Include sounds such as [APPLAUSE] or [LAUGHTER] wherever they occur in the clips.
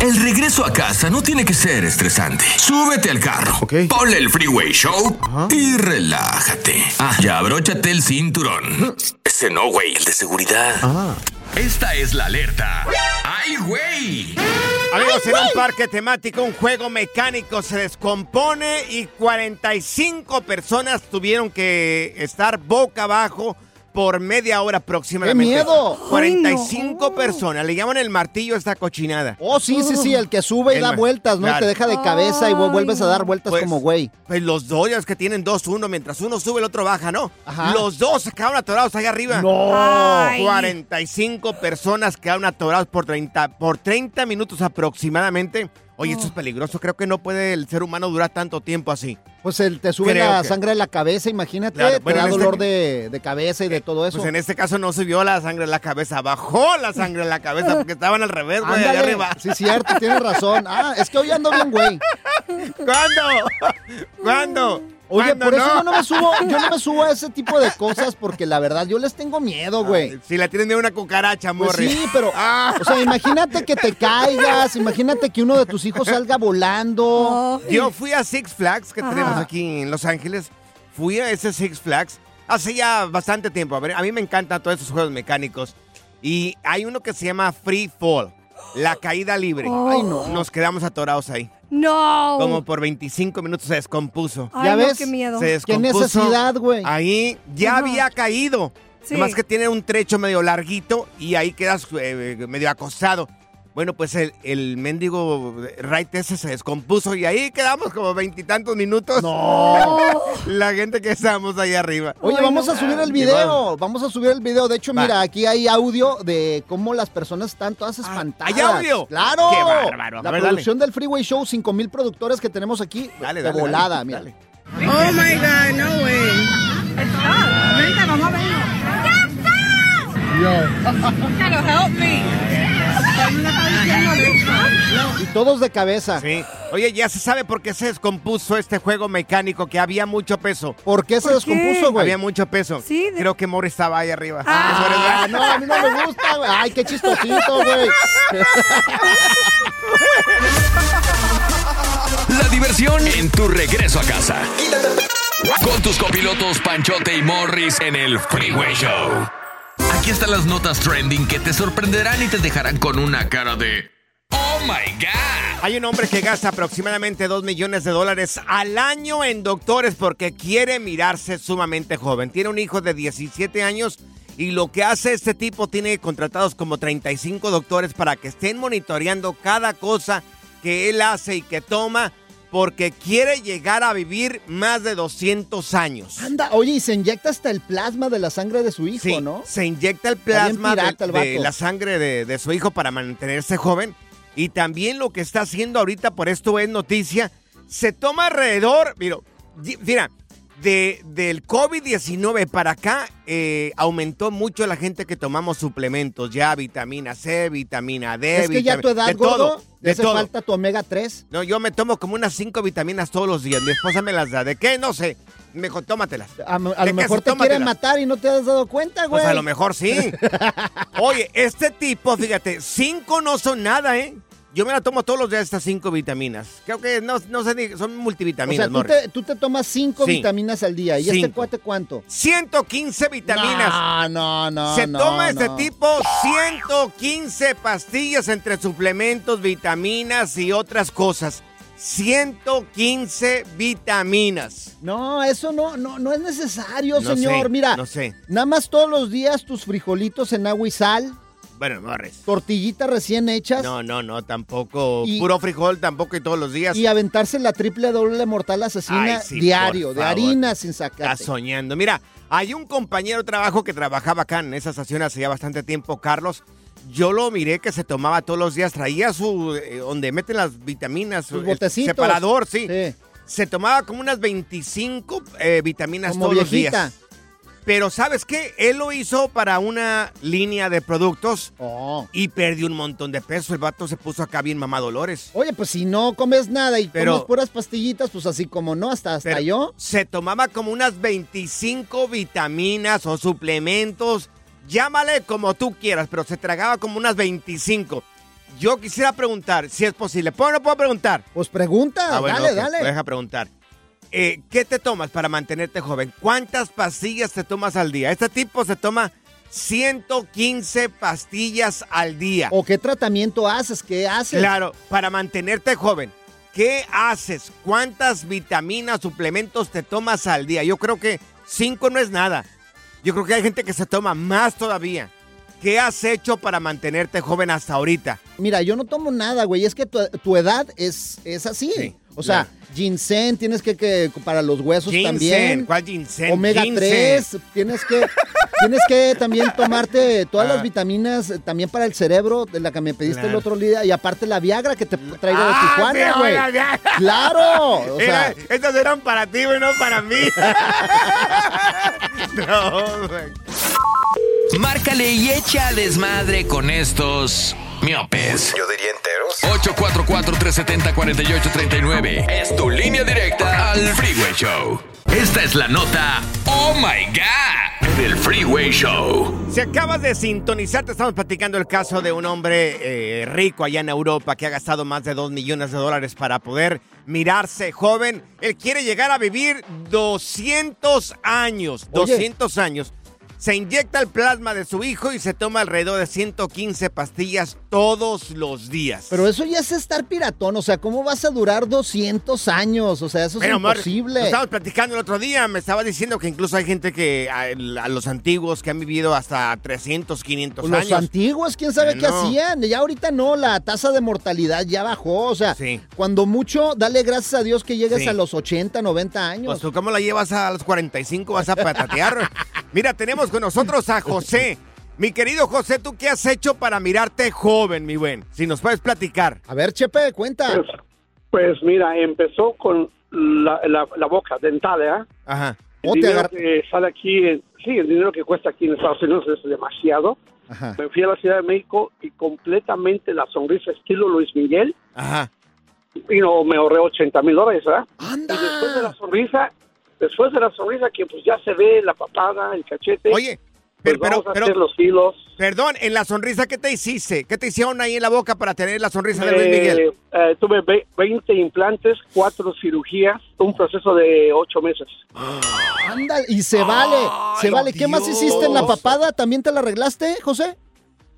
El regreso a casa no tiene que ser estresante. Súbete al carro, ponle el Freeway Show y relájate. Ah, ya abróchate el cinturón. Ese no, güey, el de seguridad. Esta es la alerta. ¡Ay, güey! Amigos, en un parque temático, un juego mecánico se descompone y 45 personas tuvieron que estar boca abajo por media hora aproximadamente. ¡Qué miedo! 45 personas. Le llaman el martillo a esta cochinada. Oh, sí, sí, sí, el que sube y El da vueltas, ¿no? claro. Te deja de cabeza y vu- vuelves a dar vueltas Pues- como güey. Pues los dos, ya es que tienen dos, uno, mientras uno sube, el otro baja, ¿no? Ajá. Los dos se quedaron atorados allá arriba. No. Ay. 45 personas quedaron atorados por 30, por 30 minutos aproximadamente. Oye, esto es peligroso. Creo que no puede el ser humano durar tanto tiempo así. Pues el, te sube Creo la que- sangre de la cabeza, imagínate. Claro, te bueno, da en este- dolor de, de cabeza y de todo eso. Pues en este caso no subió la sangre en la cabeza, bajó la sangre en la cabeza porque estaban al revés, güey, allá Ándale. arriba. Sí, cierto, tienes razón. Ah, es que hoy ando bien, güey. [LAUGHS] ¿Cuándo? [LAUGHS] ¿Cuándo? Oye, ¿Cuándo por eso yo no me subo, yo no me subo a ese tipo de cosas porque la verdad yo les tengo miedo, güey. Si la tienes miedo a una cucaracha, Pues morri. sí, pero, o sea, imagínate que te caigas, imagínate que uno de tus hijos salga volando. Yo fui a Six Flags que Ajá. tenemos aquí en Los Ángeles. Fui a ese Six Flags hace ya bastante tiempo. A, ver, a mí me encantan todos esos juegos mecánicos. Y hay uno que se llama Free Fall, la caída libre. Oh. Ay, no. Nos quedamos atorados ahí. No. Como por 25 minutos se descompuso. Ay, ¿Ya no, ves? qué miedo. Se ¿Qué descompuso. necesidad, güey? Ahí ya Ajá. había caído. Sí. Nomás que tiene un trecho medio larguito y ahí quedas eh, medio acostado. Bueno, pues el, el mendigo right ese se descompuso y ahí quedamos como veintitantos minutos. No. [LAUGHS] La gente que estábamos ahí arriba. Oye, vamos no. a subir el video, vamos a subir el video. De hecho, Va. mira, aquí hay audio de cómo las personas están todas espantadas. ¿hay audio? ¡Claro! Qué bárbaro. La ver, producción del Freeway Show, 5 mil productores que tenemos aquí, Dale, de volada, dale, mira. dale. Oh my God, no way. Vente, vamos a verlo. Gotta help me. Y todos de cabeza. Sí. Oye, ya se sabe por qué se descompuso este juego mecánico, que había mucho peso. ¿Por qué se ¿Por qué? descompuso, güey? Había mucho peso. Sí, de- Creo que Mori estaba ahí arriba. Ah, no, a mí no me gusta, güey. Ay, qué chistosito, güey. La diversión en tu regreso a casa. Con tus copilotos Panchote y Morris en el Freeway Show. Aquí están las notas trending que te sorprenderán y te dejarán con una cara de ¡Oh my God! Hay un hombre que gasta aproximadamente 2 millones de dólares al año en doctores porque quiere mirarse sumamente joven. Tiene un hijo de 17 años y lo que hace este tipo tiene contratados como 35 doctores para que estén monitoreando cada cosa que él hace y que toma porque quiere llegar a vivir más de 200 años. Anda, oye, y se inyecta hasta el plasma de la sangre de su hijo, Sí, ¿no? se inyecta el plasma de, el la sangre de, de su hijo para mantenerse joven. Y también lo que está haciendo ahorita, por esto es noticia, se toma alrededor, mira, mira de, del COVID-19 para acá eh, aumentó mucho la gente que tomamos suplementos, ya vitamina C, vitamina D. Es que ya tu edad, de gordo, todo, de hace todo. falta tu omega 3. No, yo me tomo como unas cinco vitaminas todos los días. Mi esposa me las da. ¿De qué? No sé. Mejor tómatelas. A, a ¿De lo mejor te quiere tómatelas? matar y no te has dado cuenta, güey. Pues a lo mejor sí. [LAUGHS] Oye, este tipo, fíjate, cinco no son nada, ¿eh? Yo me la tomo todos los días estas cinco vitaminas. Creo que no, no sé, ni- son O multivitaminas, sea, tú te, tú te tomas 5 Sí. vitaminas al día. ¿Y este Cinco. cuate cuánto? 115 vitaminas. No, no, no. Se no, toma este tipo 115 pastillas entre suplementos, vitaminas y otras cosas. 115 vitaminas. No, eso no, no, no es necesario, señor. sé, Mira, no sé. nada más todos los días tus frijolitos en agua y sal, Bueno, Morris. tortillitas recién hechas No, no, no, tampoco. Y- Puro frijol tampoco y todos los días. y aventarse la triple doble mortal asesina Ay, sí, diario, de harina sin Está sacarte. soñando. Mira, hay un compañero de trabajo que trabajaba acá en esa estación hace ya bastante tiempo, Carlos. Yo lo miré que se tomaba todos los días, traía su, eh, donde meten las vitaminas, Sus el botecitos. separador, sí. Sí. Se tomaba como unas 25 eh, vitaminas Como todos viejita. los días. Pero ¿sabes qué? Él lo hizo para una línea de productos Oh. y perdió un montón de peso. El vato se puso acá bien mamá Dolores. Oye, pues si no comes nada y Pero- comes puras pastillitas, pues así como no, hasta, hasta yo. Se tomaba como unas 25 vitaminas o suplementos. Llámale como tú quieras, pero se tragaba como unas 25. Yo quisiera preguntar si es posible. ¿Puedo o no puedo preguntar? Pues pregunta, Ah, bueno, dale, ok, dale. Deja preguntar. Eh, ¿Qué te tomas para mantenerte joven? ¿Cuántas pastillas te tomas al día? Este tipo se toma 115 pastillas al día. ¿O qué tratamiento haces? ¿Qué haces? Claro, para mantenerte joven. ¿Qué haces? ¿Cuántas vitaminas, suplementos te tomas al día? Yo creo que cinco no es nada. Yo creo que hay gente que se toma más todavía. ¿Qué has hecho para mantenerte joven hasta ahorita? Mira, yo no tomo nada, güey. Es que tu, tu edad es, es así. Sí, o sea, ginseng tienes que, que para los huesos Ginseng, también. ¿cuál ginseng? Omega Ginseng. 3, tienes que tienes que también tomarte todas Ah. las vitaminas eh, también para el cerebro, de la que me pediste el otro día y aparte la Viagra que te traigo de Ah, Tijuana, güey. Claro, [LAUGHS] o sea, estas eran para ti, güey, no para mí. [LAUGHS] no, güey. Márcale y echa desmadre con estos miopes. Yo diría enteros. 844-370-4839. Es tu línea directa al Freeway Show. Esta es la nota Oh My God del Freeway Show. Si acabas de sintonizar, te estamos platicando el caso de un hombre eh, rico allá en Europa que ha gastado más de 2 millones de dólares para poder mirarse joven. Él quiere llegar a vivir 200 años. Oye. 200 años. Se inyecta el plasma de su hijo y se toma alrededor de 115 pastillas todos los días. pero eso ya es estar piratón, o sea, ¿cómo vas a durar 200 años? O sea, eso es Pero, imposible. estábamos platicando el otro día. Me estaba diciendo que incluso hay gente que, a, a los antiguos, que han vivido hasta 300, 500 Los años. antiguos, quién sabe qué hacían. Ya ahorita no, la tasa de mortalidad ya bajó. O sea, Sí. cuando mucho, dale gracias a Dios que llegues Sí. a los 80, 90 años. Pues tú, ¿cómo la llevas a los 45? Vas a patatear. [LAUGHS] Mira, tenemos con nosotros a José. Mi querido José, ¿tú qué has hecho para mirarte joven, mi buen? Si nos puedes platicar. A ver, Chepe, cuenta. Pues, pues mira, empezó con la, la, la boca dental, ¿eh? Ajá. El O te dinero agar- que sale aquí, eh, sí, el dinero que cuesta aquí en Estados Unidos es demasiado. Ajá. Me fui a la Ciudad de México y completamente la sonrisa estilo Luis Miguel, Ajá. y no, me ahorré 80 mil dólares, ¿verdad? ¡Anda! Y después de la sonrisa, después de la sonrisa que pues ya se ve la papada, el cachete. Oye, Pues Pero, pero, vamos a pero- hacer los hilos. Perdón, en la sonrisa, ¿qué te hiciste? ¿Qué te hicieron ahí en la boca para tener la sonrisa de Luis Eh, Miguel? eh, tuve ve- 20 implantes, cuatro cirugías, un proceso de ocho meses. Anda, y se vale, se vale. ¿Qué más hiciste en la papada? ¿También te la arreglaste, José?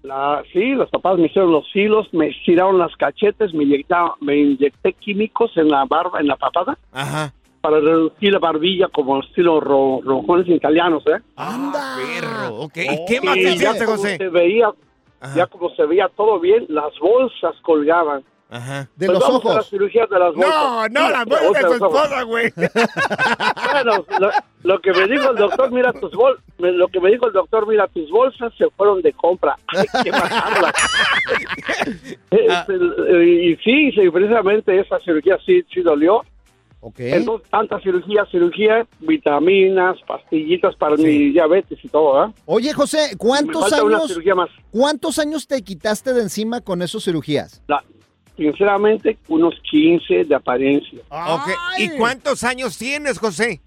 La, sí, los papás me hicieron los hilos, me estiraron las cachetes, me inyectaron, me inyecté químicos en la barba, en la papada, Ajá. Para reducir la barbilla como estilo ro- rojones italianos, ¿eh? ¡Anda! Perro, ok. ¿Y qué más Y te ya como José? se veía, ya como se veía todo bien, las bolsas colgaban. Ajá. De Pues los vamos a ojos. la cirugía de las bolsas. No, no, Sí, la bolsa de tu esposa, güey. [LAUGHS] Bueno, lo, lo que me dijo el doctor, mira tus bol, me- lo que me dijo el doctor, mira tus bolsas se fueron de compra, [LAUGHS] hay que bajarlas. Ah. Este, y sí, sí, precisamente esa cirugía sí, sí dolió. Entonces, tanta cirugía, cirugía, vitaminas, pastillitas para mi diabetes y todo, ¿eh? Oye, José, Me ¿cuántos falta una años, cirugía más. cuántos años te quitaste de encima con esas cirugías? La- sinceramente, unos 15 de apariencia. Ok. ¿Y cuántos años tienes, José?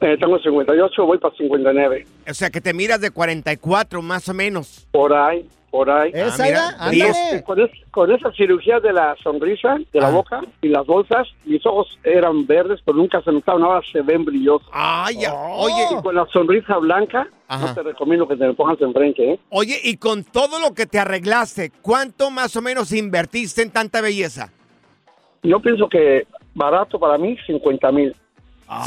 Eh, tengo 58, voy para 59. O sea, que te miras de 44 más o menos. Por ahí, por ahí. ¿Esa Ah, mira, era? Este, con, es- con esa cirugía de la sonrisa, de la Ah. boca y las bolsas, mis ojos eran verdes, pero nunca se notaban, ahora se ven brillosos. Ay, ya. Oye, Y con la sonrisa blanca, Ajá. no te recomiendo que te lo pongas enfrente, ¿eh? oye, y con todo lo que te arreglaste, ¿cuánto más o menos invertiste en tanta belleza? Yo pienso que barato para mí, 50 mil.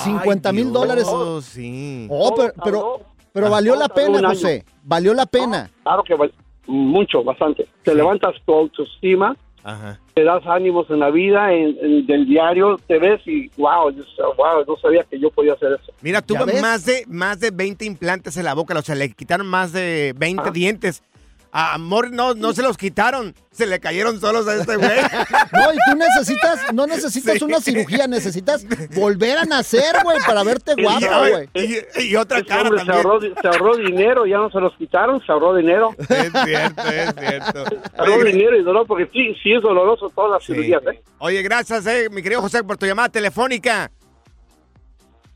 50 mil dólares. Oh, sí. Oh, pero, pero, pero valió la pena. José. Valió la pena. Claro que val- mucho, bastante. Te levantas tu autoestima, Ajá. te das ánimos en la vida, en, en- del diario, te ves y wow, wow, no sabía que yo podía hacer eso. Mira, tuvo más de, más de 20 implantes en la boca, o sea, le quitaron más de 20 Ah. dientes. A Amor no, no se los quitaron, se le cayeron solos a este güey. [LAUGHS] No, y tú necesitas, no necesitas Sí. una cirugía, necesitas volver a nacer, güey, para verte guapo, Y- güey. Y, y otra Ese cara hombre se ahorró, di- se ahorró dinero, ya no se los quitaron, se ahorró dinero. [LAUGHS] Es cierto, es cierto. Se ahorró dinero y dolor, porque sí, sí es doloroso todas las Sí. cirugías, ¿eh? Oye, gracias, eh, mi querido José, por tu llamada telefónica.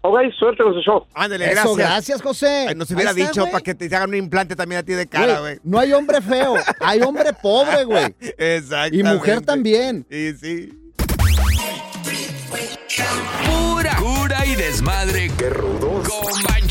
Ok, suerte con su show. Ándale, Eso, gracias. gracias, José. Ay, nos hubiera está, dicho para que te hagan un implante también a ti de cara, güey. Güey, no hay hombre feo, hay hombre pobre, [LAUGHS] güey. Exacto. Y mujer también. Sí, sí. Pura cura y desmadre. Qué rudos. Con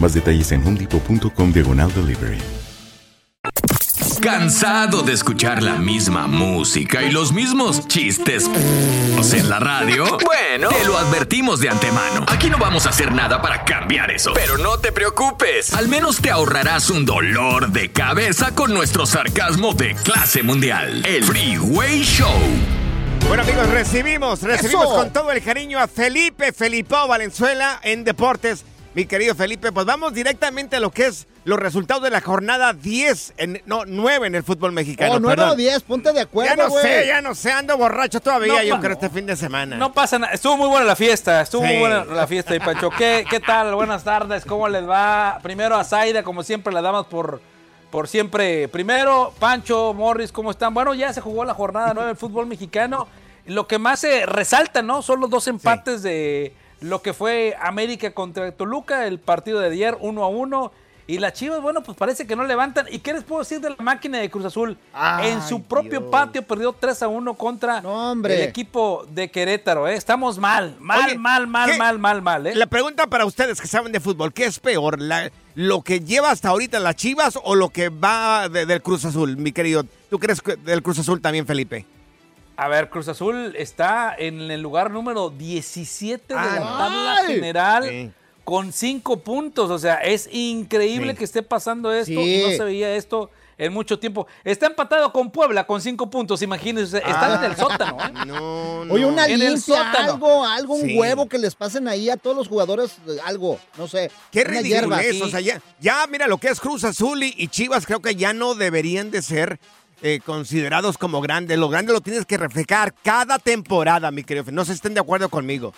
Más detalles en homedepot.com diagonal delivery. ¿Cansado de escuchar la misma música y los mismos chistes en la radio? Bueno, te lo advertimos de antemano. Aquí no vamos a hacer nada para cambiar eso. Pero no te preocupes. Al menos te ahorrarás un dolor de cabeza con nuestro sarcasmo de clase mundial. El Freeway Show. Bueno, amigos, recibimos, recibimos Eso. con todo el cariño a Felipe Felipao Valenzuela en Deportes. Mi querido Felipe, pues vamos directamente a lo que es los resultados de la jornada 10, en, no, 9 en el fútbol mexicano. Oh, 9 perdón. o 10, ponte de acuerdo, Ya no güey. sé, ya no sé, ando borracho todavía, No, yo pa- creo, este fin de semana. No pasa nada. Estuvo muy buena la fiesta. Estuvo Sí. muy buena la fiesta. Y Pancho, ¿qué, ¿qué tal? Buenas tardes. ¿Cómo les va? Primero a Zaida, como siempre, le damos por por siempre primero. Pancho, Morris, ¿cómo están? Bueno, ya se jugó la jornada 9 del fútbol mexicano. Lo que más se resalta, ¿no? Son los dos empates de lo que fue América contra Toluca, el partido de ayer, uno a uno. Y las Chivas, bueno, pues parece que no levantan. ¿Y qué les puedo decir de la máquina de Cruz Azul? en su propio patio perdió 3 a 1 contra el equipo de Querétaro. ¿eh? Estamos mal, mal, Oye, mal, mal, ¿qué? mal, mal, mal. ¿eh? La pregunta para ustedes que saben de fútbol, ¿qué es peor? La- ¿Lo que lleva hasta ahorita las Chivas o lo que va de- del Cruz Azul, mi querido? ¿Tú crees que del Cruz Azul también, Felipe? A ver, Cruz Azul está en el lugar número 17 de la Ay. tabla Ay. general Sí. con 5 puntos. O sea, es increíble Sí. que esté pasando esto Sí. y no se veía esto en mucho tiempo. Está empatado con Puebla con 5 puntos, imagínense. Están en el sótano, ¿eh? [LAUGHS] No, Oye, una En el limpia, sótano. algo, algo, un Sí. huevo que les pasen ahí a todos los jugadores, algo, no sé. Qué es. O sea, ya, ya, mira, lo que es Cruz Azul y, y Chivas creo que ya no deberían de ser eh, considerados como grandes. Lo grande lo tienes que reflejar cada temporada, mi querido. No se estén de acuerdo conmigo.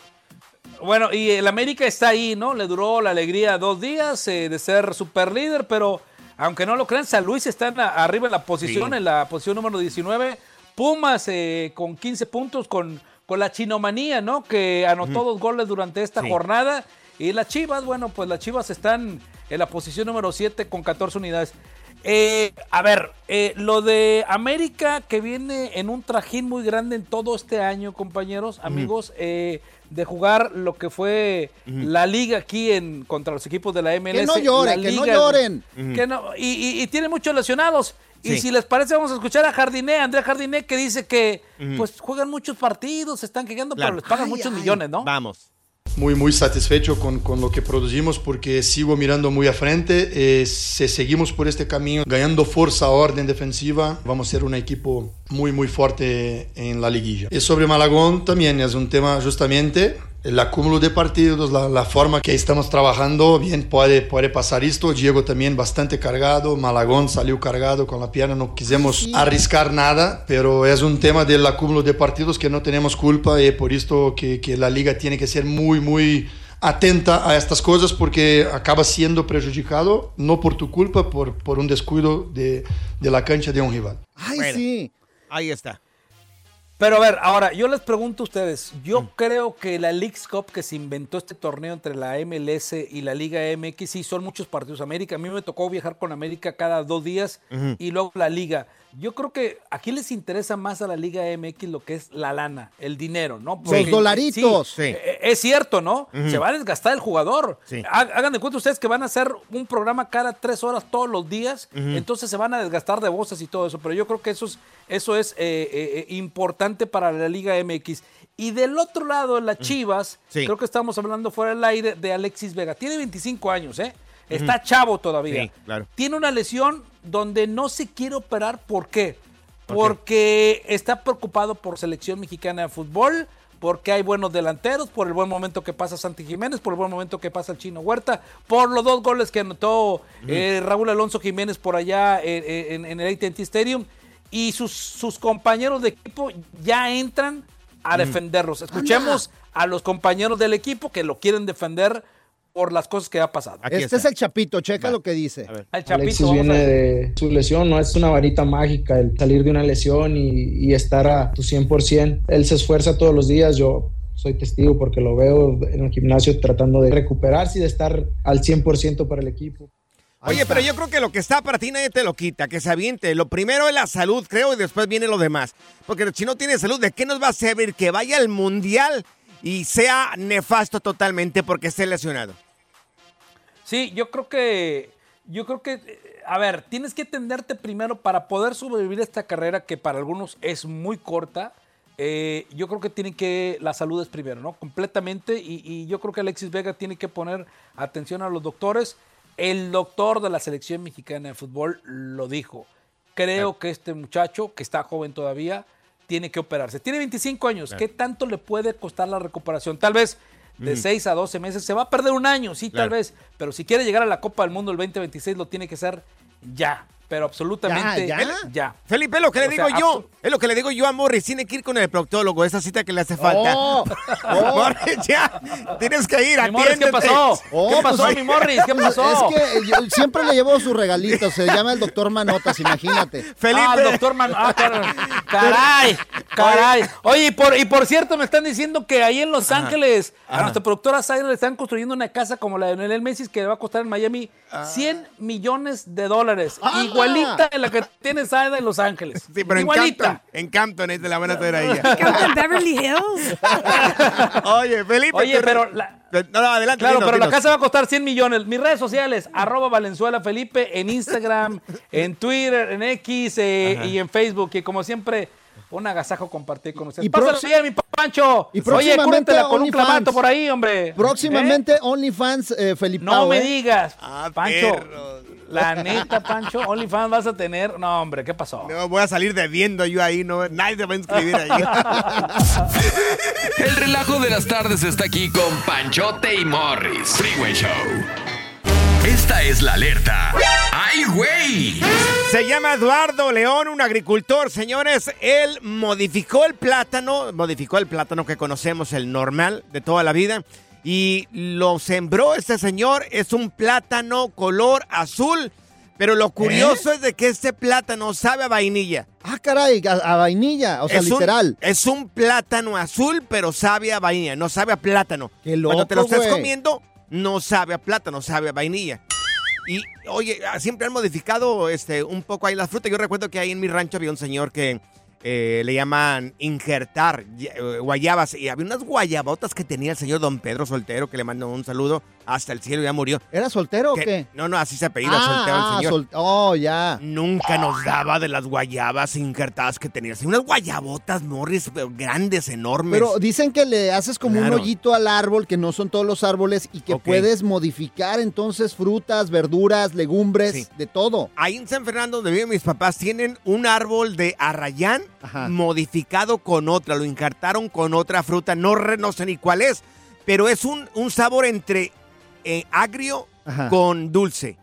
Bueno, y el América está ahí, ¿no? Le duró la alegría dos días eh, de ser super líder, pero aunque no lo crean, San Luis está en la- arriba en la posición, Sí. en la posición número 19. Pumas eh, con 15 puntos, con, con la chinomanía, ¿no? Que anotó dos goles durante esta Sí. jornada. Y las Chivas, bueno, pues las Chivas están en la posición número 7 con 14 unidades. Eh, a ver, eh, lo de América que viene en un trajín muy grande en todo este año, compañeros, amigos, eh, de jugar lo que fue la liga aquí en contra los equipos de la MLS. Que no lloren, la que no lloren. que no- y, y- y tiene muchos lesionados. Y Sí. si les parece, vamos a escuchar a Jardiné, André Jardiné, que dice que pues juegan muchos partidos, se están quejando, Claro. pero les pagan Ay, muchos ay. millones, ¿no? Vamos. Muy, muy satisfecho con, con lo que producimos porque sigo mirando muy a frente. Eh, si seguimos por este camino, ganando fuerza, orden defensiva, vamos a ser un equipo muy, muy fuerte en la liguilla. Y sobre Malagón también es un tema justamente el acúmulo de partidos, la, la forma que estamos trabajando, bien puede, puede pasar esto. Diego también bastante cargado, Malagón salió cargado con la pierna, no quisimos Sí. arriscar nada, pero es un tema del acúmulo de partidos que no tenemos culpa y por esto que, que la liga tiene que ser muy, muy atenta a estas cosas porque acaba siendo perjudicado, no por tu culpa, por, por un descuido de, de la cancha de un rival. Ay, Bueno. sí. Ahí está. Pero a ver, ahora, yo les pregunto a ustedes, yo Mm. creo que la Leagues Cup que se inventó este torneo entre la MLS y la Liga MX, sí, son muchos partidos. América, a mí me tocó viajar con América cada dos días y luego la Liga. Yo creo que aquí les interesa más a la Liga MX lo que es la lana, el dinero, ¿no? Los dolaritos. sí, eh, Es cierto, ¿no? Se va a desgastar el jugador. Sí. Ha- Hagan de cuenta ustedes que van a hacer un programa cada tres horas todos los días, entonces se van a desgastar de voces y todo eso. Pero yo creo que eso es, eso es eh, eh, importante para la Liga MX. Y del otro lado, las Chivas, creo que estamos hablando fuera del aire de Alexis Vega. Tiene 25 años, ¿eh? Está chavo todavía. Sí, claro. Tiene una lesión donde no se quiere operar. ¿Por qué? ¿Por qué? Porque está preocupado por selección mexicana de fútbol, porque hay buenos delanteros, por el buen momento que pasa Santi Jiménez, por el buen momento que pasa el Chino Huerta, por los dos goles que anotó eh, Raúl Alonso Jiménez por allá eh, en, en el AT&T Stadium, y sus, sus compañeros de equipo ya entran a defenderlos. Escuchemos a los compañeros del equipo que lo quieren defender por las cosas que ha pasado. Aquí Este está. es el Chapito, checa lo que dice. El Alexis Chapito, vamos a viene ver. de su lesión, no es una varita mágica el salir de una lesión y, y estar a tu 100%. Él se esfuerza todos los días, yo soy testigo porque lo veo en el gimnasio tratando de recuperarse y de estar al 100% para el equipo. Oye, pero yo creo que lo que está para ti nadie te lo quita, que se aviente. Lo primero es la salud, creo, y después viene lo demás. Porque si no tiene salud, ¿de qué nos va a servir que vaya al mundial y sea nefasto totalmente porque esté lesionado? Sí, yo creo que, yo creo que, a ver, tienes que tenderte primero para poder sobrevivir esta carrera que para algunos es muy corta. eh, yo creo que tiene que, la salud es primero, ¿no? Completamente. Y, y yo creo que Alexis Vega tiene que poner atención a los doctores. El doctor de la selección mexicana de fútbol lo dijo. Creo que este muchacho, que está joven todavía, tiene que operarse. Tiene 25 años. ¿Qué tanto le puede costar la recuperación? Tal vez de 6 a 12 meses. Se va a perder un año, sí, tal vez. Pero si quiere llegar a la Copa del Mundo el 2026, lo tiene que hacer ya. Pero absolutamente Ya, ya. ya. Felipe, es lo que le O digo sea, yo. Es lo que le digo yo a Morris. Tiene que ir con el proctólogo. Esa cita que le hace falta. Oh, [LAUGHS] oh. Morris, ya. Tienes que ir. Mi Morris, ¿qué pasó? Oh, ¿Qué pasó, pues, mi Morris? ¿Qué pasó? Es que yo siempre le llevo su regalito. Se llama el doctor Manotas, imagínate. [LAUGHS] Felipe. Ah, el doctor Man. Ah, [LAUGHS] caray. caray. Oye, y por, y por cierto, me están diciendo que ahí en Los Ángeles, a ajá. nuestra productora Zaira le están construyendo una casa como la de Lionel Messi que le va a costar en Miami Ah. 100 millones de dólares. Igualita de la que tiene Zaira en Los Ángeles. Sí, pero en. Campton. En Campton es de la buena a ella. ¿En Beverly Hills? [LAUGHS] Oye, Felipe. Oye, tú- pero la- No, no, adelante. Claro, dinos, pero la casa va a costar 100 millones. Mis redes sociales, arroba Valenzuela Felipe, en Instagram, en Twitter, en X eh, y en Facebook. Y como siempre, un agasajo compartir con ustedes. Y Pásalo bien, mi Pancho. y Oye, cúrratela con un clamato por ahí, hombre. Próximamente OnlyFans, eh, Felipe. No me ¿eh? digas, Ah, Pancho. perro. La neta, Pancho, OnlyFans vas a tener. No, hombre, ¿qué pasó? No, voy a salir debiendo yo ahí. No, nadie va a inscribir ahí. [LAUGHS] El relajo de las tardes está aquí con Panchote y Morris. Freeway Show. Esta es la alerta. ¡Ay, güey! Se llama Eduardo León, un agricultor, señores. Él modificó el plátano, modificó el plátano que conocemos, el normal de toda la vida, y lo sembró este señor. Es un plátano color azul, pero lo curioso es de que este plátano sabe a vainilla. Ah, caray, a, a vainilla, o sea, es un- literal. es un plátano azul, pero sabe a vainilla, no sabe a plátano. Qué Cuando te lo loco, estés güey. comiendo, no sabe a plátano, sabe a vainilla. Y, oye, ah, siempre han modificado este, un poco ahí las frutas. Yo recuerdo que ahí en mi rancho había un señor que eh, le llaman injertar eh, guayabas. Y había unas guayabotas que tenía el señor Don Pedro Soltero, que le mando un saludo hasta el cielo, ya murió. ¿Era soltero o qué? No, no, así se apellida Ah, Soltero el señor. sol- oh, ya. Nunca nos daba de las guayabas injertadas que tenía. Así, unas guayabotas, Morris, grandes, enormes. Pero dicen que le haces como Claro. un hoyito al árbol, que no son todos los árboles, y que puedes modificar entonces frutas, verduras, legumbres, Sí. de todo. Ahí en San Fernando, donde viven mis papás, tienen un árbol de arrayán Ajá. modificado con otra. Lo injertaron con otra fruta. No, no sé ni cuál es, pero es un, un sabor entre eh, agrio Ajá. con dulce.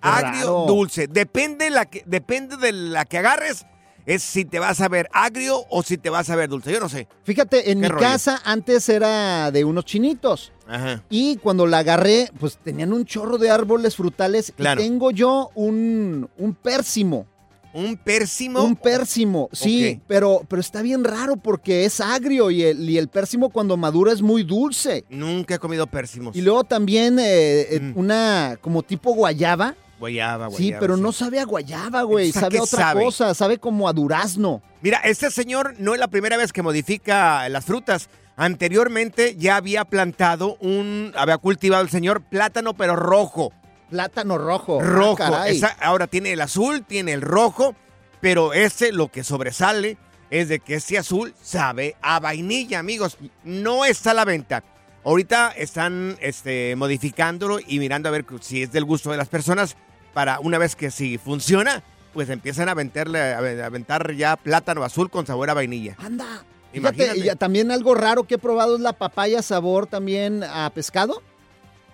Agrio, raro. dulce. Depende, la que, depende de la que agarres, es si te vas a ver agrio o si te vas a ver dulce. Yo no sé. Fíjate, en ¿Qué mi rollo? casa antes era de unos chinitos. Ajá. Y cuando la agarré, pues tenían un chorro de árboles frutales. Claro. Y tengo yo un, un pérsimo. ¿Un pérsimo? Un pérsimo, sí, pero, pero está bien raro porque es agrio y el, y el pérsimo cuando madura es muy dulce. Nunca he comido pérsimos. Y luego también eh, eh, Mm. una como tipo guayaba. Guayaba, Sí, guayaba, pero no sabe a guayaba, güey. ¿Esa Sabe a otra sabe? cosa, sabe como a durazno. Mira, este señor no es la primera vez que modifica las frutas. Anteriormente ya había plantado un, había cultivado el señor plátano, pero rojo. Plátano rojo. Ah, Rojo. Esa- ahora tiene el azul, tiene el rojo, pero este lo que sobresale es de que este azul sabe a vainilla, amigos. No está a la venta. Ahorita están este, modificándolo y mirando a ver si es del gusto de las personas para una vez que si funciona, pues empiezan a aventarle, a aventar ya plátano azul con sabor a vainilla. Anda. Fíjate, Imagínate. y también algo raro que he probado es la papaya sabor también a pescado.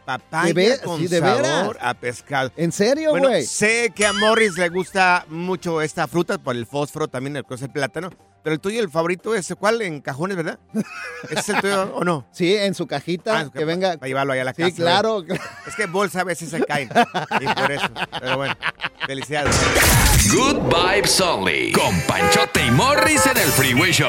Papaya ¿De ve- con sí, de sabor veras? a pescado. ¿En serio, Bueno, güey? sé que a Morris le gusta mucho esta fruta por el fósforo, también el cosa el plátano. Pero el tuyo, el favorito es ¿cuál? En cajones, ¿verdad? ¿Ese es el tuyo o no? [LAUGHS] Sí, en su cajita, Ah, que venga. Para llevarlo allá a la Sí, casa. claro. Es que bolsa a veces se caen. Y por eso. Pero bueno, felicidades. Good Vibes Only. Con Panchote y Morris en el Freeway Show.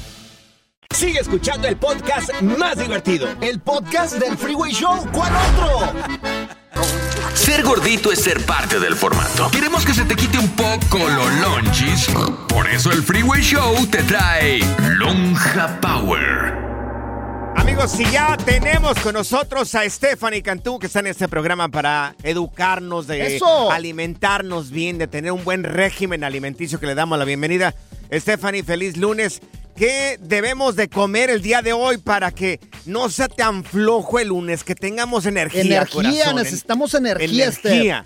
Sigue escuchando el podcast más divertido. El podcast del Freeway Show. ¿Cuál otro? Ser gordito es ser parte del formato. Queremos que se te quite un poco lo lonchis. Por eso el Freeway Show te trae Lonja Power. Amigos, si ya tenemos con nosotros a Stephanie Cantú, que está en este programa para educarnos, de ¡Eso! alimentarnos bien, de tener un buen régimen alimenticio, que le damos la bienvenida. Stephanie, feliz lunes. ¿Qué debemos de comer el día de hoy para que no sea tan flojo el lunes, que tengamos energía? Energía, corazón? necesitamos energía, Energía.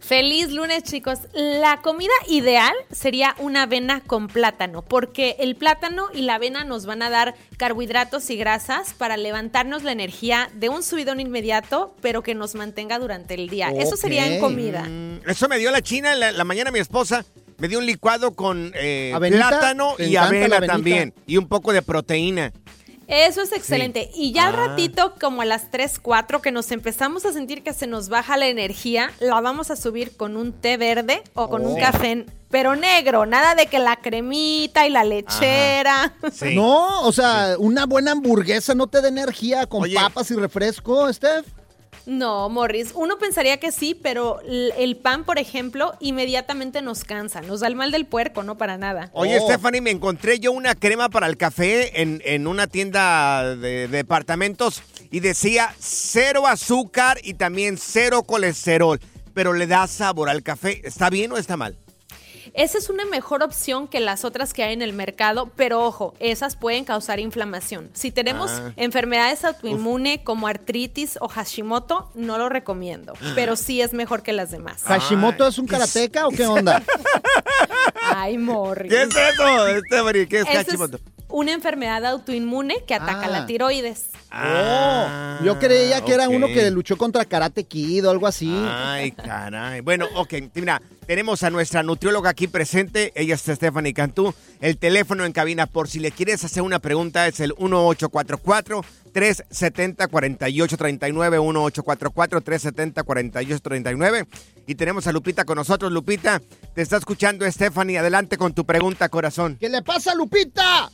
Feliz lunes, chicos. La comida ideal sería una avena con plátano, porque el plátano y la avena nos van a dar carbohidratos y grasas para levantarnos la energía de un subidón inmediato, pero que nos mantenga durante el día. Eso sería en comida. Mm, Eso me dio la china en la, la mañana mi esposa. Me dio un licuado con eh, ¿Avenita? plátano ¿Te y encanta la avena avenita? también. Y un poco de proteína. Eso es excelente. Y ya al Ah. ratito, como a las 3, 4, que nos empezamos a sentir que se nos baja la energía, la vamos a subir con un té verde o con un Oh. café, pero negro. Nada de que la cremita y la lechera. [LAUGHS] No, o sea, una buena hamburguesa no te da energía con Oye. papas y refresco, Steph. No, Morris, uno pensaría que sí, pero el pan, por ejemplo, inmediatamente nos cansa, nos da el mal del puerco, no para nada. Oye, Oh. Stephanie, me encontré yo una crema para el café en, en una tienda de departamentos y decía cero azúcar y también cero colesterol, pero le da sabor al café. ¿Está bien o está mal? Esa es una mejor opción que las otras que hay en el mercado, pero ojo, esas pueden causar inflamación. Si tenemos Ah. enfermedades autoinmunes como artritis o Hashimoto, no lo recomiendo, pero sí es mejor que las demás. ¿Hashimoto es un karateca o qué onda? Ay, Morris. ¿Qué es eso, Stephanie? ¿Qué es Hashimoto? Una enfermedad autoinmune que ataca Ah. la tiroides. Ah, Oh, yo creía que era uno que luchó contra Karate Kid o algo así. Ay, caray. Bueno, ok, mira, tenemos a nuestra nutrióloga aquí presente. Ella es Stephanie Cantú. El teléfono en cabina, por si le quieres hacer una pregunta, es el 1844-370-4839. 1844-370-4839. Y tenemos a Lupita con nosotros. Lupita, te está escuchando Stephanie. Adelante con tu pregunta, corazón. ¿Qué le pasa, Lupita?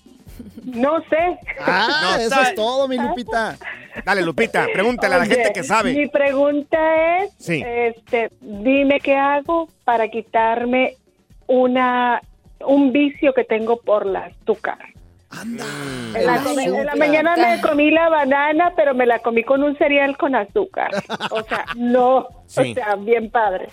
No sé. Ah, No eso sabe. es todo, mi Lupita. Dale, Lupita, pregúntale a la gente que sabe. Mi pregunta es, Sí. este, dime qué hago para quitarme una un vicio que tengo por la azúcar. En la, el come- en la azúcar. mañana me comí la banana, pero me la comí con un cereal con azúcar. O sea, no, Sí. o sea, bien padre.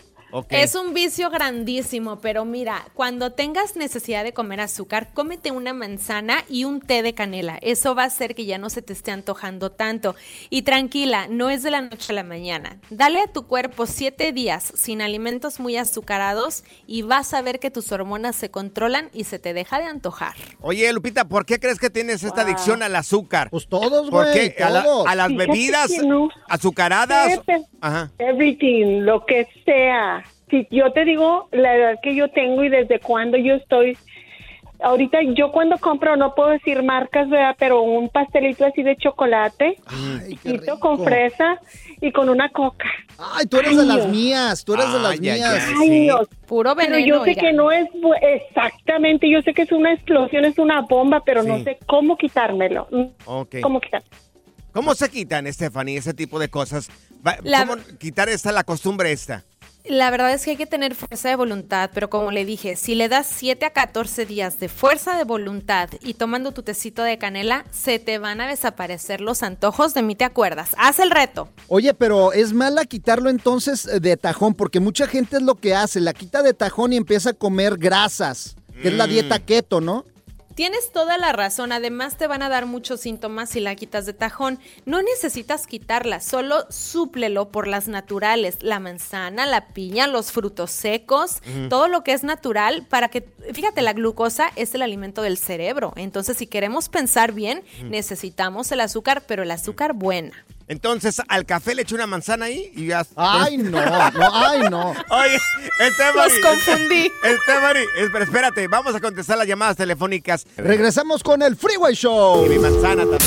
Es un vicio grandísimo, pero mira, cuando tengas necesidad de comer azúcar, cómete una manzana y un té de canela. Eso va a hacer que ya no se te esté antojando tanto. Y tranquila, no es de la noche a la mañana. Dale a tu cuerpo siete días sin alimentos muy azucarados y vas a ver que tus hormonas se controlan y se te deja de antojar. Oye, Lupita, ¿por qué crees que tienes esta adicción al azúcar? Pues todos, ¿Por güey, qué? ¿A, la- todos. a las Fíjate bebidas no. azucaradas? Fíjate. Ajá. Everything, lo que sea. Si yo te digo la edad que yo tengo y desde cuándo yo estoy. Ahorita yo cuando compro, no puedo decir marcas, ¿verdad? Pero un pastelito así de chocolate, Ay, con fresa y con una coca. Ay, tú eres de las mías, tú eres de las Ay, ay, mías. ay. Ay, Sí. no. Puro Pero veneno. yo sé oiga. que no es exactamente, yo sé que es una explosión, es una bomba, pero no Sí. sé cómo quitármelo. Ok. ¿Cómo quitar? ¿Cómo se quitan, Stephanie, ese tipo de cosas? Va- La- ¿Cómo quitar esta, la costumbre esta? La verdad es que hay que tener fuerza de voluntad, pero como le dije, si le das 7 a 14 días de fuerza de voluntad y tomando tu tecito de canela, se te van a desaparecer los antojos, de mí te acuerdas. Haz el reto. Oye, pero es mala quitarlo entonces eh, de tajón, porque mucha gente es lo que hace, la quita de tajón y empieza a comer grasas, que es la Mm. dieta keto, ¿no? Tienes toda la razón, además te van a dar muchos síntomas si la quitas de tajón. No necesitas quitarla, solo súplelo por las naturales, la manzana, la piña, los frutos secos, todo lo que es natural para que, fíjate, la glucosa es el alimento del cerebro, entonces si queremos pensar bien, necesitamos el azúcar, pero el azúcar buena. Entonces, al café le echo una manzana ahí y ya. Ay, no, no, ay, no. [LAUGHS] Oye, Stephanie. Los confundí. Stephanie, espera, espérate, vamos a contestar las llamadas telefónicas. Regresamos con el Freeway Show. Y mi manzana también.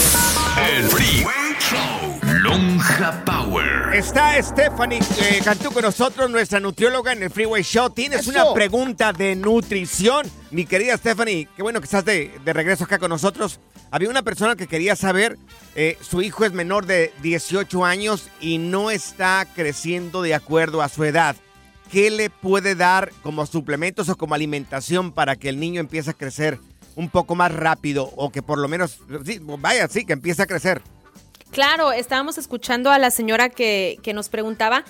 El Freeway Show. Lonja Power. Está Stephanie eh, Cantú con nosotros, nuestra nutrióloga en el Freeway Show. Tienes Eso. una pregunta de nutrición. Mi querida Stephanie, qué bueno que estás de, de regreso acá con nosotros. Había una persona que quería saber, eh, su hijo es menor de 18 años y no está creciendo de acuerdo a su edad. ¿Qué le puede dar como suplementos o como alimentación para que el niño empiece a crecer un poco más rápido o que por lo menos, sí, vaya, sí, que empiece a crecer? Claro, estábamos escuchando a la señora que, que nos preguntaba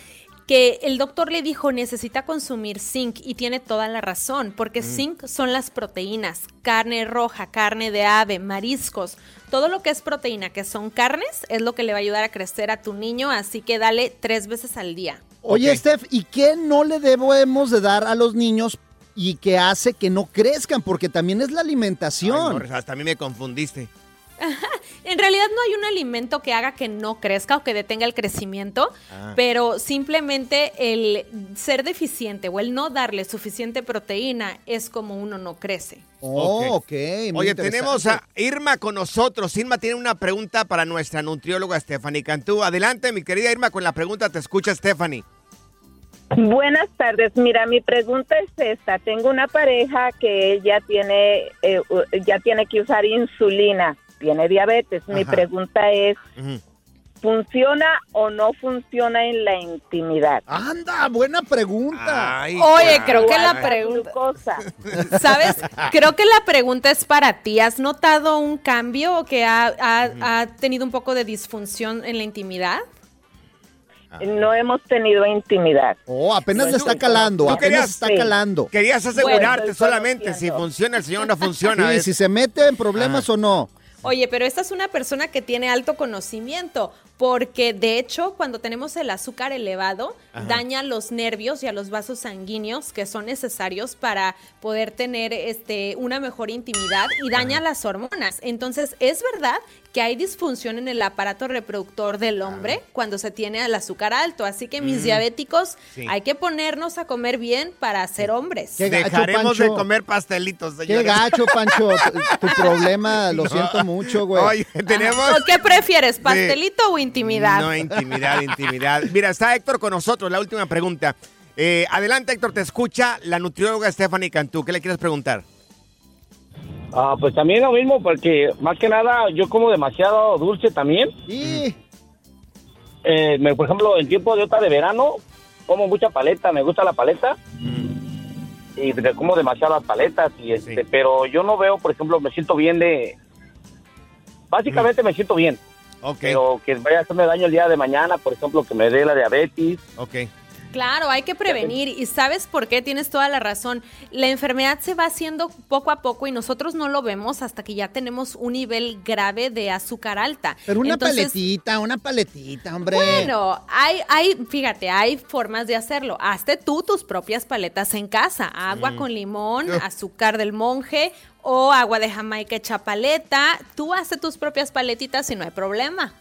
que el doctor le dijo necesita consumir zinc y tiene toda la razón, porque Mm. zinc son las proteínas, carne roja, carne de ave, mariscos, todo lo que es proteína, que son carnes, es lo que le va a ayudar a crecer a tu niño, así que dale tres veces al día. Oye, Steph, ¿y qué no le debemos de dar a los niños y que hace que no crezcan? Porque también es la alimentación. Ay, no, hasta a mí me confundiste. [LAUGHS] En realidad no hay un alimento que haga que no crezca o que detenga el crecimiento, Ah. pero simplemente el ser deficiente o el no darle suficiente proteína es como uno no crece. Oh, ok. muy Oye, tenemos a Irma con nosotros. Irma tiene una pregunta para nuestra nutrióloga Stephanie Cantú. Adelante, mi querida Irma, con la pregunta. Te escucha Stephanie. Buenas tardes. Mira, mi pregunta es esta. Tengo una pareja que ella tiene, eh, ya tiene que usar insulina, tiene diabetes. Mi pregunta es, ¿funciona o no funciona en la intimidad? Anda, buena pregunta. Oye, creo que la pregunta... [LAUGHS] ¿Sabes? Creo que la pregunta es para ti. ¿Has notado un cambio o que ha, ha- ha tenido un poco de disfunción en la intimidad? No hemos tenido intimidad. Oh, apenas le está calando, apenas querías- está Sí. calando. Querías asegurarte solamente si funciona el señor o no [LAUGHS] funciona. Sí, Es- si se mete en problemas o no. Oye, pero esta es una persona que tiene alto conocimiento, porque de hecho cuando tenemos el azúcar elevado, Ajá. daña los nervios y a los vasos sanguíneos que son necesarios para poder tener este, una mejor intimidad y daña las hormonas. Entonces, es verdad que hay disfunción en el aparato reproductor del hombre cuando se tiene el azúcar alto, así que mis Mm. diabéticos Sí. hay que ponernos a comer bien para ser hombres. Qué gacho, Dejaremos de comer pastelitos, Qué señores. gacho, Pancho. [LAUGHS] Tu, problema, lo No. siento mucho, güey. Oye, tenemos... ¿O ¿Qué prefieres, pastelito o intimidad? No, intimidad, intimidad. Mira, está Héctor con nosotros. La última pregunta. Eh, adelante, Héctor, te escucha la nutrióloga Stephanie Cantú. ¿Qué le quieres preguntar? Ah, pues también lo mismo, porque más que nada yo como demasiado dulce también. Y Eh, me- por ejemplo, en tiempo de otra de verano, como mucha paleta, me gusta la paleta. Y de- como demasiadas paletas, y este, pero yo no veo, por ejemplo, me siento bien de... Básicamente me siento bien. Pero que vaya a hacerme daño el día de mañana, por ejemplo, que me dé la diabetes. Ok. Claro, hay que prevenir y sabes por qué tienes toda la razón. La enfermedad se va haciendo poco a poco y nosotros no lo vemos hasta que ya tenemos un nivel grave de azúcar alta. Pero una Entonces, paletita, una paletita, hombre. Bueno, hay, hay, fíjate, hay formas de hacerlo. Hazte tú tus propias paletas en casa. Agua Mm. con limón, azúcar del monje o agua de Jamaica hecha paleta. Tú hazte tus propias paletitas y no hay problema.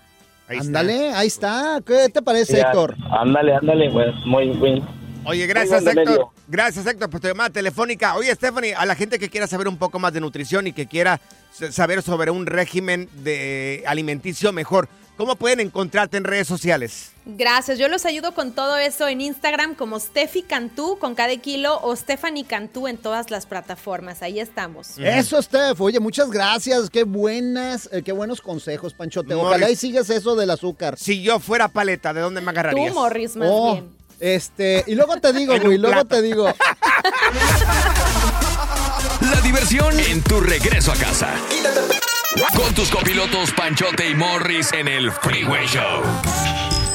Ándale, ahí está. ¿Qué te parece, Ya, Héctor? Ándale, ándale, pues, muy bien. Oye, gracias, Muy Héctor. Gracias, Héctor, por tu llamada telefónica. Oye, Stephanie, a la gente que quiera saber un poco más de nutrición y que quiera saber sobre un régimen de alimenticio mejor, ¿cómo pueden encontrarte en redes sociales? Gracias, yo los ayudo con todo eso en Instagram como Steffi Cantú con cada kilo o Stephanie Cantú en todas las plataformas. Ahí estamos. Eso, Steph. Oye, muchas gracias. Qué buenas, eh, qué buenos consejos, Panchote. Morris. Ojalá y sigas eso del azúcar. Si yo fuera paleta, ¿de dónde me agarrarías? Tú, Morris, más Oh, bien. Este, y luego te digo, [LAUGHS] güey, luego te digo. [LAUGHS] La diversión en tu regreso a casa. Con tus copilotos Panchote y Morris en el Freeway Show.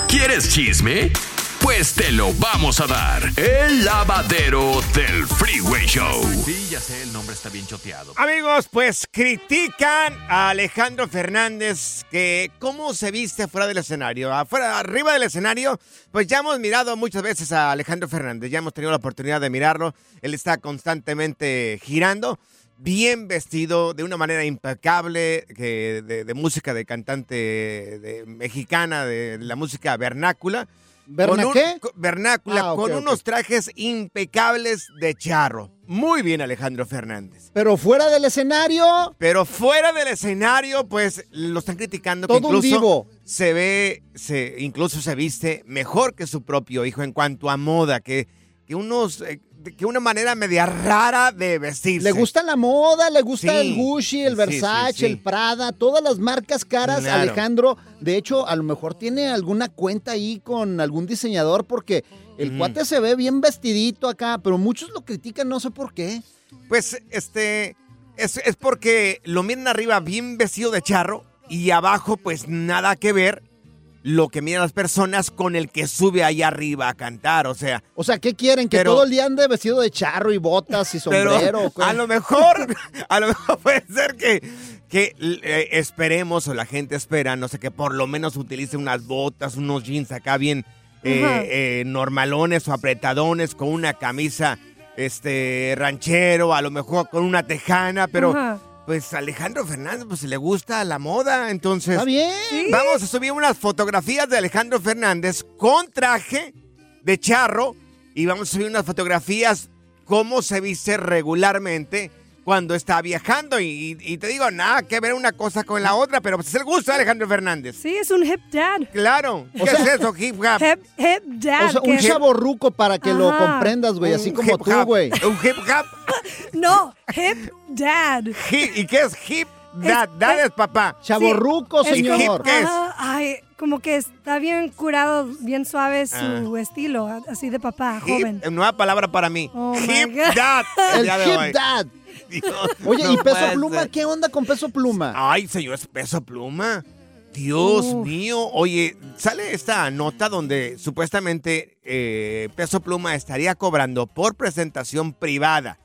¿Quieres chisme? Pues te lo vamos a dar. El lavadero del Freeway Show. Sí, ya sé, el nombre está bien choteado. Amigos, pues critican a Alejandro Fernández que cómo se viste fuera del escenario. Afuera, arriba del escenario, pues ya hemos mirado muchas veces a Alejandro Fernández. Ya hemos tenido la oportunidad de mirarlo. Él está constantemente girando. Bien vestido, de una manera impecable, que de, de música de cantante de- mexicana, de la música vernácula. ¿Verna Con un- Vernácula, Ah, con unos trajes impecables de charro. Muy bien, Alejandro Fernández. Pero fuera del escenario, Pero fuera del escenario, pues lo están criticando. que Todo un divo. Se ve, se, incluso se viste mejor que su propio hijo en cuanto a moda, que, que unos, eh, que una manera media rara de vestirse. le gusta la moda, le gusta Sí, el Gucci, el Versace, sí, sí. el Prada, todas las marcas caras, Claro. Alejandro. De hecho, a lo mejor tiene alguna cuenta ahí con algún diseñador porque el cuate se ve bien vestidito acá, pero muchos lo critican, no sé por qué. Pues, este, es, es porque lo miran arriba bien vestido de charro y abajo, pues nada que ver lo que miran las personas con el que sube ahí arriba a cantar, o sea. O sea, ¿qué quieren? ¿Que Pero- todo el día ande vestido de charro y botas y sombrero? Pero a lo mejor, [LAUGHS] a lo mejor puede ser que, que eh, esperemos o la gente espera, no sé, que por lo menos utilice unas botas, unos jeans acá bien eh, eh, normalones o apretadones con una camisa este ranchero, a lo mejor con una tejana, pero Ajá. Pues Alejandro Fernández pues le gusta la moda, entonces Está bien. vamos a subir unas fotografías de Alejandro Fernández con traje de charro y vamos a subir unas fotografías cómo se viste regularmente cuando está viajando. Y, te digo, nada que ver una cosa con la otra, pero pues es el gusto de Alejandro Fernández. Sí, es un hip dad. Claro. ¿Qué sea- es eso, hip hop? Hip, hip dad. O sea, un chaborruco para que lo comprendas, güey, así Un como hip tú, güey. Un hip hop. [LAUGHS] No, hip dad. Hi- ¿Y qué es hip? Dad, dad es papá. Chaborruco, Es señor. hip qué es? Ay, como que está bien curado, bien suave su Ah. estilo, así de papá, Hip, joven. nueva palabra para mí. Oh, hip dad. El hip dad. Dios, [LAUGHS] Oye, no ¿y peso pluma? ser. ¿Qué onda con peso pluma? Ay, señor, es peso pluma. Dios mío. Oye, sale esta nota donde supuestamente eh, Peso Pluma estaría cobrando por presentación privada.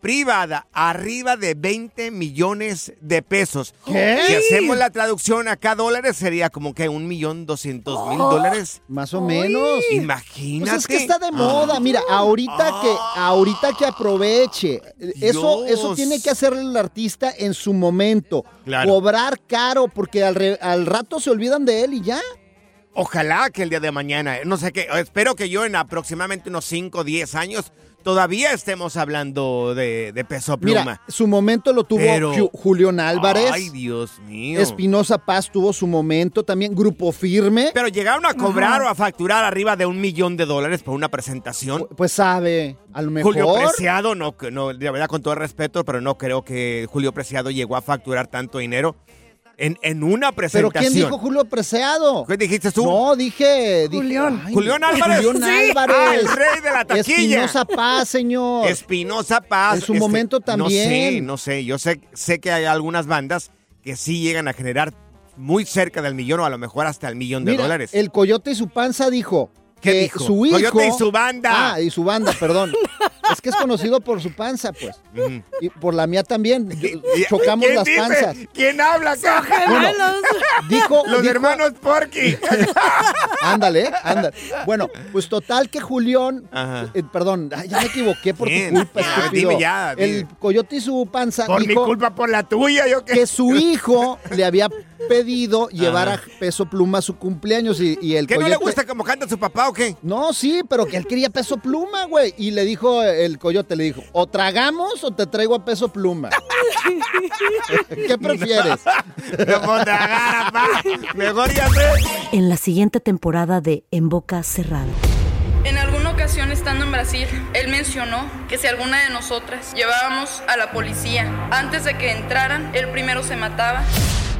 Privada, arriba de 20 millones de pesos. ¿Qué? Si hacemos la traducción acá dólares, sería como que un millón doscientos mil Oh. dólares. Más o menos. Imagínate. Pues es que está de moda. Mira, ahorita que, ahorita que aproveche. Eso, eso tiene que hacer el artista en su momento. Claro. Cobrar caro, porque al, re- al rato se olvidan de él y ya. Ojalá que el día de mañana, no sé qué, espero que yo en aproximadamente unos 5 o 10 años todavía estemos hablando de, de peso pluma. Mira, su momento lo tuvo Pero- Ju- Julián Álvarez. Ay, Dios mío. Espinosa Paz tuvo su momento también. Grupo Firme. Pero llegaron a cobrar o a facturar arriba de un millón de dólares por una presentación. Pues sabe, a lo mejor. Julio Preciado, no, no, de verdad con todo el respeto, pero no creo que Julio Preciado llegó a facturar tanto dinero en, en una ¿Pero presentación. quién dijo Julio Preciado? ¿Qué dijiste tú? No, dije... Julián. Álvarez. Julián Sí. Álvarez. Ah, el rey de la taquilla. Espinosa Paz, señor. Espinosa Paz. En su momento también. No sé, no sé. Yo sé, sé que hay algunas bandas que sí llegan a generar muy cerca del millón o a lo mejor hasta el millón de Mira, dólares. el Coyote y su panza dijo ¿Qué que dijo? su hijo... Coyote y su banda. Ah, y su banda, perdón. [LAUGHS] es que es conocido por su panza, pues. Y por la mía también. [LAUGHS] Chocamos ¿Quién las dice? panzas. ¿Quién habla acá? Bueno, [LAUGHS] dijo... Los dijo- hermanos Porky. Ándale, ándale. Bueno, pues total que Julián, eh, perdón, ay, ya me equivoqué por Bien, tu culpa, ya, dime ya, dime. El coyote y su panza Por mi culpa, por la tuya, yo qué. que su hijo le había pedido llevar Ajá. a peso pluma a su cumpleaños y, y el ¿Qué no le gusta como canta su papá o qué? No, sí, pero que él quería peso pluma, güey. Y le dijo el coyote, le dijo, o tragamos o te traigo a peso pluma. [LAUGHS] ¿Qué prefieres? Tragar, papá. Mejor ya sé. En la siguiente temporada de En Boca Cerrada. En alguna ocasión estando en Brasil, él mencionó que si alguna de nosotras llevábamos a la policía antes de que entraran, él primero se mataba.